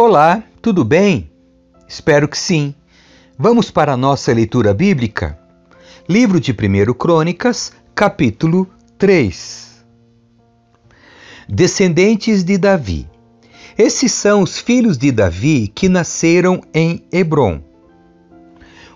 Olá, tudo bem? Espero que sim. Vamos para a nossa leitura bíblica? Livro de 1 Crônicas, capítulo 3. Descendentes de Davi. Esses são os filhos de Davi que nasceram em Hebron.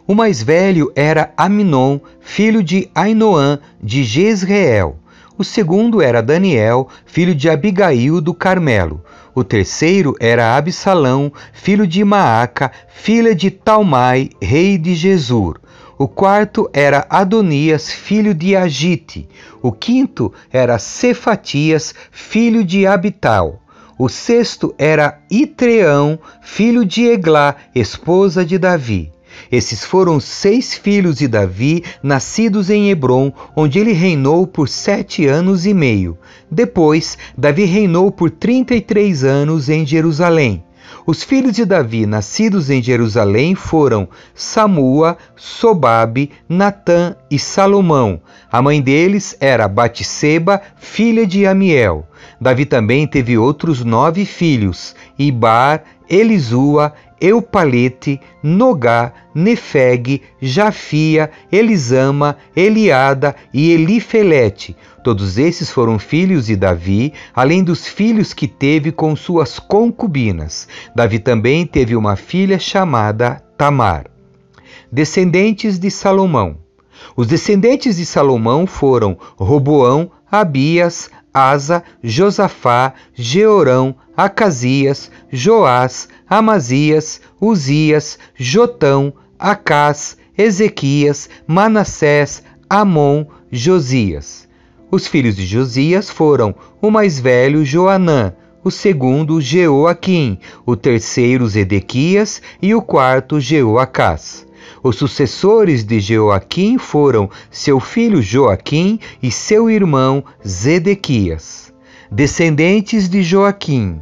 O mais velho era Aminon, filho de Ainoã de Jezreel. O segundo era Daniel, filho de Abigail do Carmelo. O terceiro era Absalão, filho de Maaca, filha de Talmai, rei de Jesur. O quarto era Adonias, filho de Agite. O quinto era Cefatias, filho de Abital. O sexto era Itreão, filho de Eglá, esposa de Davi. Esses foram seis filhos de Davi, nascidos em Hebron, onde ele reinou por sete anos e meio. Depois, Davi reinou por trinta e três anos em Jerusalém. Os filhos de Davi, nascidos em Jerusalém, foram Samua, Sobabe, Natã e Salomão. A mãe deles era Batisseba, filha de Amiel. Davi também teve outros nove filhos: Ibar, Elisua, Eupalete, Nogá, Nefeg, Jafia, Elisama, Eliada e Elifelete. Todos esses foram filhos de Davi, além dos filhos que teve com suas concubinas. Davi também teve uma filha chamada Tamar. Descendentes de Salomão. Os descendentes de Salomão foram Roboão, Abias, Asa, Josafá, Georão, Acasias, Joás, Amazias, Uzias, Jotão, Acás, Ezequias, Manassés, Amon, Josias. Os filhos de Josias foram o mais velho Joanã, o segundo Jeoaquim, o terceiro Zedequias e o quarto Jeoacás. Os sucessores de Jeoaquim foram seu filho Joaquim e seu irmão Zedequias. Descendentes de Joaquim.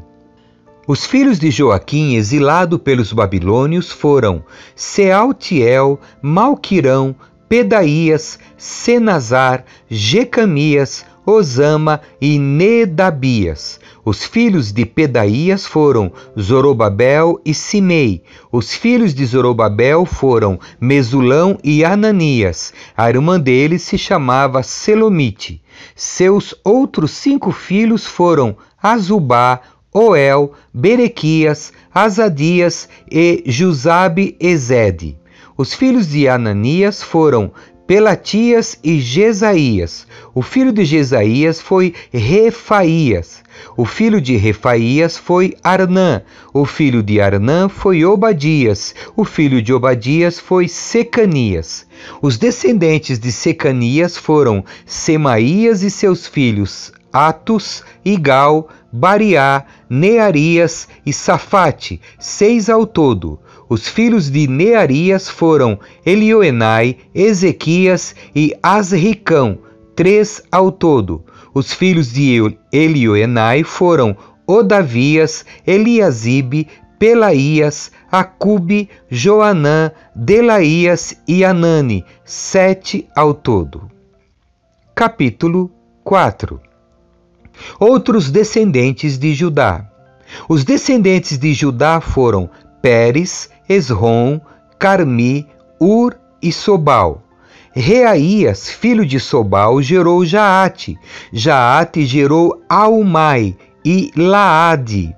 Os filhos de Joaquim, exilado pelos babilônios, foram Sealtiel, Malquirão, Pedaías, Senazar, Jecamias, Osama e Nedabias. Os filhos de Pedaías foram Zorobabel e Simei. Os filhos de Zorobabel foram Mesulão e Ananias. A irmã dele se chamava Selomite. Seus outros cinco filhos foram Azubá, Oel, Berequias, Azadias e Jusabe Ezede. Os filhos de Ananias foram Pelatias e Jesaías. O filho de Jesaías foi Refaías. O filho de Refaías foi Arnã. O filho de Arnã foi Obadias. O filho de Obadias foi Secanias. Os descendentes de Secanias foram Semaías e seus filhos Atos, Igal, Bariá, Nearias e Safate, seis ao todo. Os filhos de Nearias foram Elioenai, Ezequias e Asricão, três ao todo. Os filhos de Elioenai foram Odavias, Eliasibe, Pelaías, Acube, Joanã, Delaías e Anani, sete ao todo. Capítulo 4 Outros descendentes de Judá. Os descendentes de Judá foram Pérez, Esrom, Carmi, Ur e Sobal. Reaías, filho de Sobal, gerou Jaate. Jaate gerou Aumai e Laade.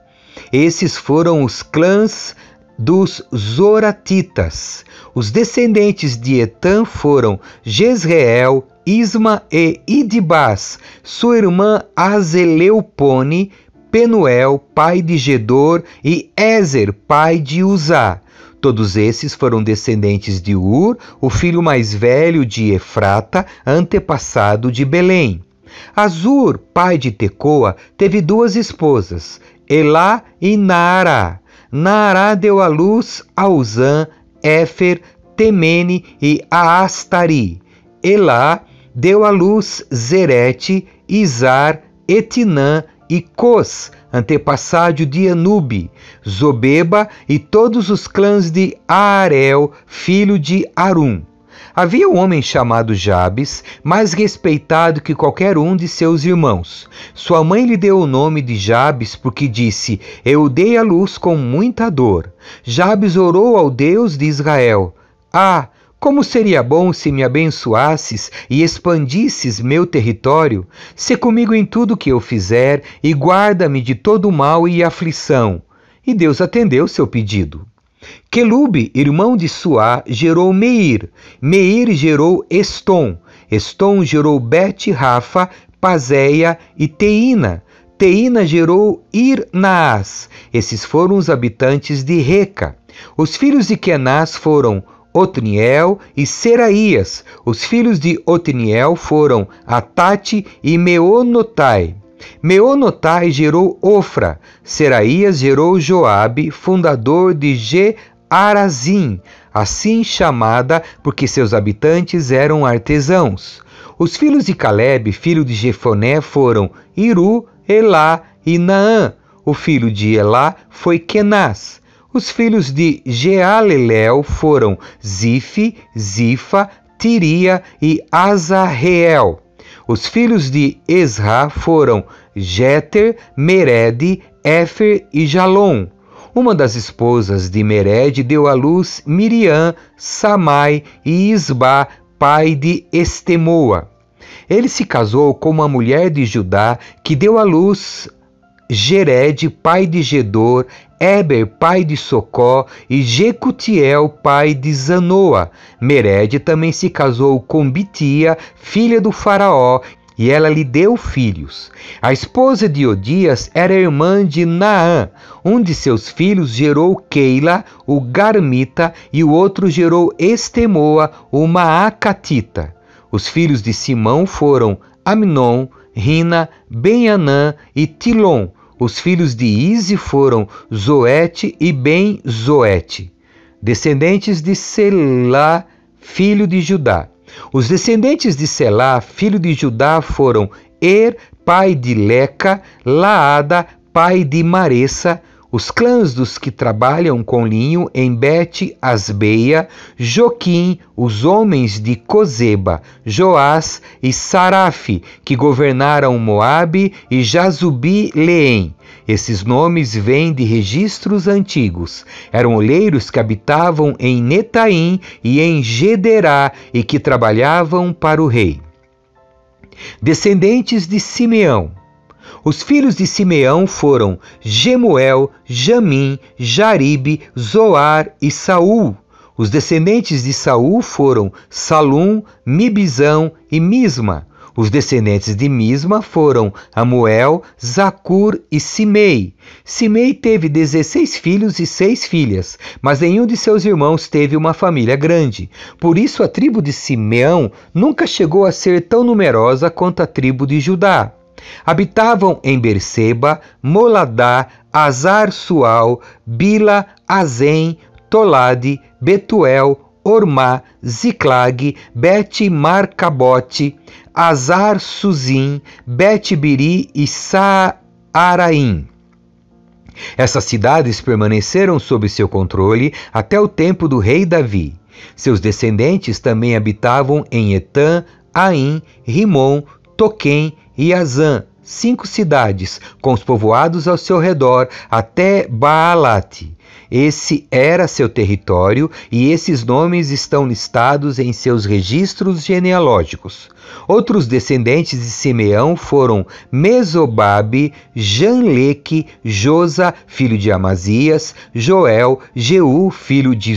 Esses foram os clãs dos Zoratitas. Os descendentes de Etan foram Jezreel, Isma e Idibás, sua irmã Azeleupone, Penuel, pai de Gedor, e Ezer, pai de Uzá. Todos esses foram descendentes de Ur, o filho mais velho de Efrata, antepassado de Belém. Azur, pai de Tecoa, teve duas esposas, Elá e Naará. Naará deu à luz a Uzã, Éfer, Temene e Aastari. Elá deu à luz Zerete, Izar, Etinã e Cos, antepassado de Anube, Zobeba e todos os clãs de Aarel, filho de Arum. Havia um homem chamado Jabes, mais respeitado que qualquer um de seus irmãos. Sua mãe lhe deu o nome de Jabes porque disse: Eu dei a luz com muita dor. Jabes orou ao Deus de Israel: Ah, como seria bom se me abençoasses e expandisses meu território? Se comigo em tudo que eu fizer e guarda-me de todo mal e aflição. E Deus atendeu seu pedido. Quelube, irmão de Suá, gerou Meir. Meir gerou Estom. Estom gerou Bet-Rafa, Pazéia e Teína. Teína gerou Ir-Naás. Esses foram os habitantes de Reca. Os filhos de Kenaz foram Otniel e Seraías. Os filhos de Otniel foram Atate e Meonotai. Meonotai gerou Ofra, Seraías gerou Joabe, fundador de Ge-Arazim, assim chamada porque seus habitantes eram artesãos. Os filhos de Caleb, filho de Jefoné, foram Iru, Elá e Naã. O filho de Elá foi Kenaz. Os filhos de Jealelel foram Zife, Zifa, Tiria e Azarreel. Os filhos de Esra foram Jeter, Mered, Éfer e Jalom. Uma das esposas de Mered deu à luz Miriam, Samai e Isba, pai de Estemoa. Ele se casou com uma mulher de Judá que deu à luz Gered, pai de Gedor, Eber, pai de Socó, e Jecutiel, pai de Zanoa. Mered também se casou com Bitia, filha do faraó, e ela lhe deu filhos. A esposa de Odias era irmã de Naã. Um de seus filhos gerou Keila, o Garmita, e o outro gerou Estemoa, o Maacatita. Os filhos de Simão foram Aminon, Rina, Benanã e Tilon. Os filhos de Ize foram Zoete e Ben-Zoete, descendentes de Selá, filho de Judá. Os descendentes de Selá, filho de Judá, foram Er, pai de Leca, Laada, pai de Maressa, os clãs dos que trabalham com linho em Bet Asbeia, Joquim, os homens de Cozeba, Joás e Sarafe, que governaram Moabe e Jazubi Leém. Esses nomes vêm de registros antigos. Eram olheiros que habitavam em Netaim e em Gederá e que trabalhavam para o rei. Descendentes de Simeão, os filhos de Simeão foram Gemuel, Jamim, Jaribe, Zoar e Saul. Os descendentes de Saul foram Salum, Mibizão e Misma. Os descendentes de Misma foram Amuel, Zacur e Simei. Simei teve dezesseis filhos e seis filhas, mas nenhum de seus irmãos teve uma família grande. Por isso a tribo de Simeão nunca chegou a ser tão numerosa quanto a tribo de Judá. Habitavam em Berseba, Moladá, Azar-Sual, Bila, Azem, Tolade, Betuel, Ormá, Ziclag, Bet-Marcabote, Azar-Suzim, Bet-Biri e Saaraim. Essas cidades permaneceram sob seu controle até o tempo do rei Davi. Seus descendentes também habitavam em Etã, Aim, Rimon, Toquém e Azã, cinco cidades, com os povoados ao seu redor, até Baalate. Esse era seu território e esses nomes estão listados em seus registros genealógicos. Outros descendentes de Simeão foram Mesobabe, Janleque, Josa, filho de Amazias, Joel, Jeú, filho de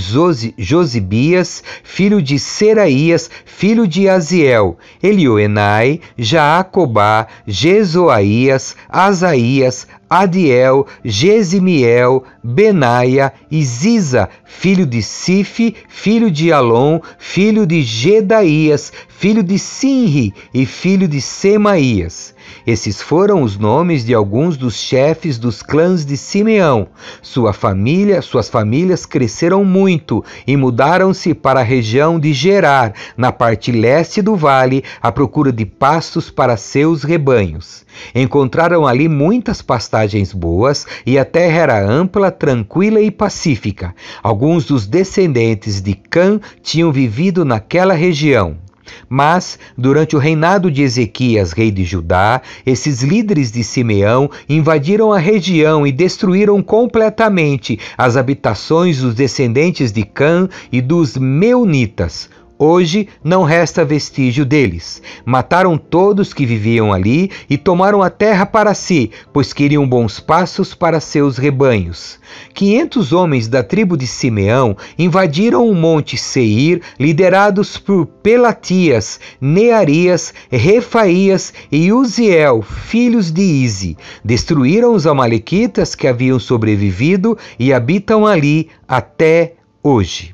Josibias, filho de Seraías, filho de Aziel, Elioenai, Jaacobá, Jezoaías, Asaías, Adiel, Gesimiel, Benaia e Ziza, filho de Sife, filho de Alon, filho de Gedaías, filho de Sinri e filho de Semaías. Esses foram os nomes de alguns dos chefes dos clãs de Simeão. Sua família, suas famílias cresceram muito e mudaram-se para a região de Gerar, na parte leste do vale, à procura de pastos para seus rebanhos. Encontraram ali muitas pastagens boas e a terra era ampla, tranquila e pacífica. Alguns dos descendentes de Cã tinham vivido naquela região. Mas, durante o reinado de Ezequias, rei de Judá, esses líderes de Simeão invadiram a região e destruíram completamente as habitações dos descendentes de Cã e dos Meunitas, Hoje não resta vestígio deles. Mataram todos que viviam ali e tomaram a terra para si, pois queriam bons passos para seus rebanhos. Quinhentos homens da tribo de Simeão invadiram o monte Seir, liderados por Pelatias, Nearias, Refaías e Uziel, filhos de Ize. Destruíram os amalequitas que haviam sobrevivido e habitam ali até hoje.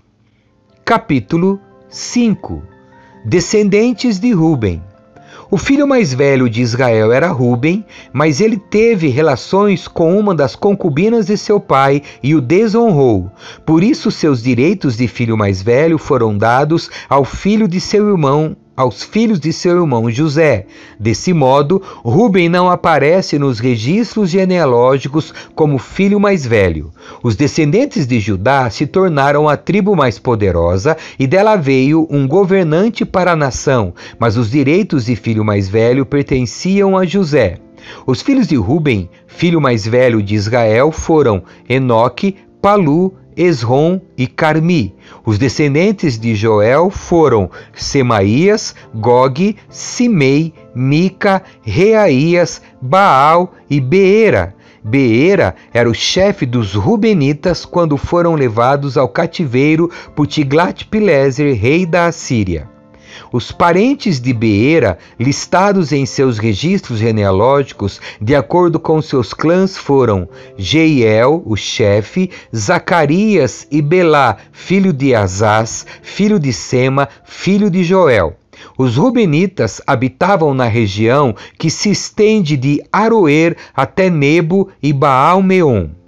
Capítulo 5. Descendentes de Ruben. O filho mais velho de Israel era Ruben, mas ele teve relações com uma das concubinas de seu pai e o desonrou. Por isso, seus direitos de filho mais velho foram dados ao filho de seu irmão aos filhos de seu irmão José. Desse modo, Ruben não aparece nos registros genealógicos como filho mais velho. Os descendentes de Judá se tornaram a tribo mais poderosa e dela veio um governante para a nação, mas os direitos de filho mais velho pertenciam a José. Os filhos de Ruben, filho mais velho de Israel, foram Enoque, Palu, Esrom e Carmi. Os descendentes de Joel foram Semaías, Gog, Simei, Mica, Reaías, Baal e Beera. Beera era o chefe dos Rubenitas quando foram levados ao cativeiro por Tiglat-Pileser, rei da Assíria. Os parentes de Beera, listados em seus registros genealógicos, de acordo com seus clãs, foram Jeiel, o chefe, Zacarias e Belá, filho de Azaz, filho de Sema, filho de Joel. Os Rubenitas habitavam na região que se estende de Aroer até Nebo e Baal-Meon.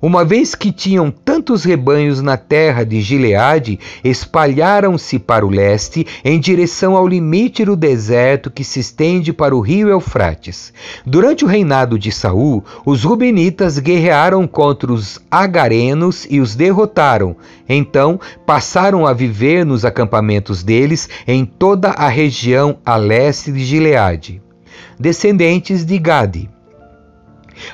Uma vez que tinham tantos rebanhos na terra de Gileade, espalharam-se para o leste, em direção ao limite do deserto que se estende para o rio Eufrates. Durante o reinado de Saul, os Rubenitas guerrearam contra os agarenos e os derrotaram. Então, passaram a viver nos acampamentos deles em toda a região a leste de Gileade. Descendentes de Gade.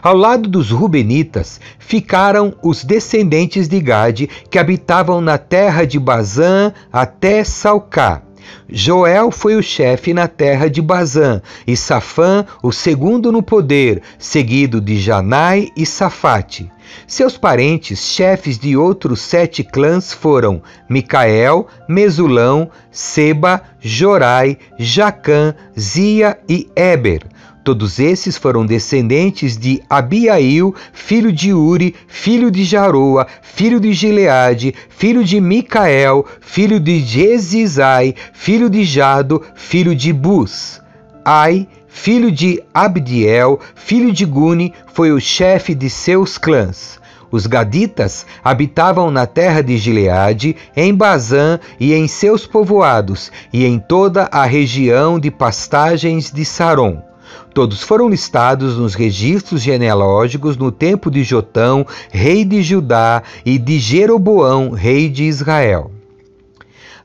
Ao lado dos Rubenitas ficaram os descendentes de Gade, que habitavam na terra de Bazã até Salcá. Joel foi o chefe na terra de Bazã, e Safã o segundo no poder, seguido de Janai e Safate. Seus parentes, chefes de outros sete clãs, foram Micael, Mesulão, Seba, Jorai, Jacã, Zia e Eber. Todos esses foram descendentes de Abiail, filho de Uri, filho de Jaroa, filho de Gileade, filho de Micael, filho de Jezizai, filho de Jado, filho de Bus. Ai, filho de Abdiel, filho de Guni, foi o chefe de seus clãs. Os gaditas habitavam na terra de Gileade, em Bazã e em seus povoados, e em toda a região de pastagens de Saron. Todos foram listados nos registros genealógicos no tempo de Jotão, rei de Judá, e de Jeroboão, rei de Israel.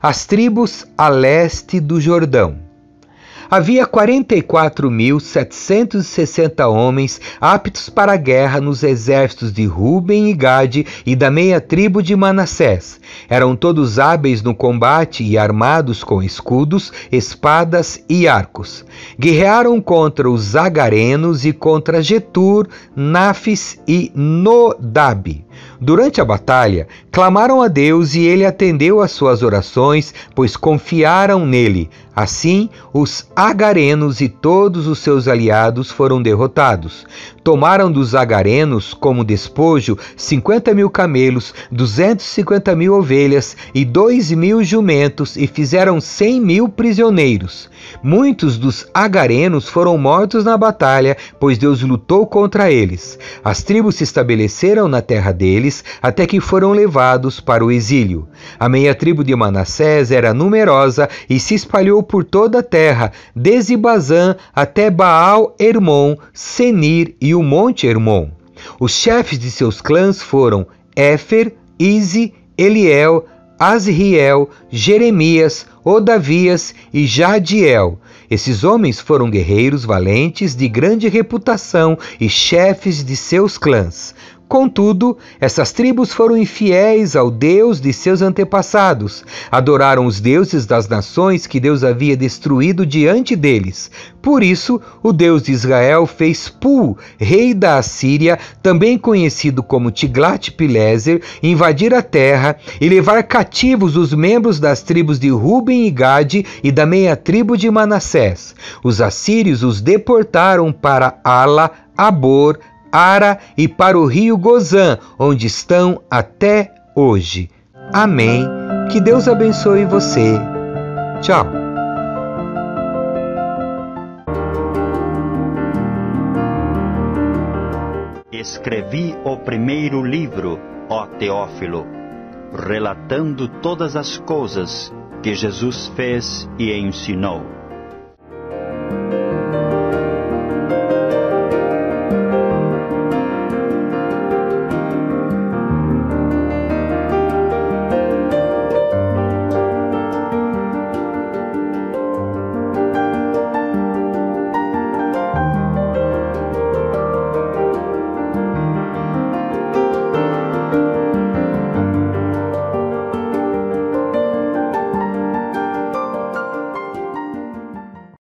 As tribos a leste do Jordão. Havia 44.760 homens aptos para a guerra nos exércitos de Ruben e Gade e da meia tribo de Manassés. Eram todos hábeis no combate e armados com escudos, espadas e arcos. Guerrearam contra os Zagarenos e contra Getur, Nafis e Nodab. Durante a batalha, Clamaram a Deus e ele atendeu às suas orações, pois confiaram nele. Assim, os agarenos e todos os seus aliados foram derrotados. Tomaram dos agarenos como despojo cinquenta mil camelos, duzentos e cinquenta mil ovelhas e dois mil jumentos e fizeram cem mil prisioneiros. Muitos dos agarenos foram mortos na batalha, pois Deus lutou contra eles. As tribos se estabeleceram na terra deles até que foram levados para o exílio. A meia tribo de Manassés era numerosa e se espalhou por toda a terra, desde Bazã até Baal Hermon, Senir e o Monte Hermon. Os chefes de seus clãs foram Éfer, Ize, Eliel, Asriel, Jeremias, Odavias e Jadiel. Esses homens foram guerreiros valentes de grande reputação e chefes de seus clãs. Contudo, essas tribos foram infiéis ao Deus de seus antepassados, adoraram os deuses das nações que Deus havia destruído diante deles. Por isso, o Deus de Israel fez Pul, rei da Assíria, também conhecido como Tiglat-Pileser, invadir a terra e levar cativos os membros das tribos de Ruben e Gade e da meia tribo de Manassés. Os assírios os deportaram para Ala, Abor, Ara e para o rio Gozã, onde estão até hoje. Amém. Que Deus abençoe você. Tchau. Escrevi o primeiro livro, ó Teófilo, relatando todas as coisas que Jesus fez e ensinou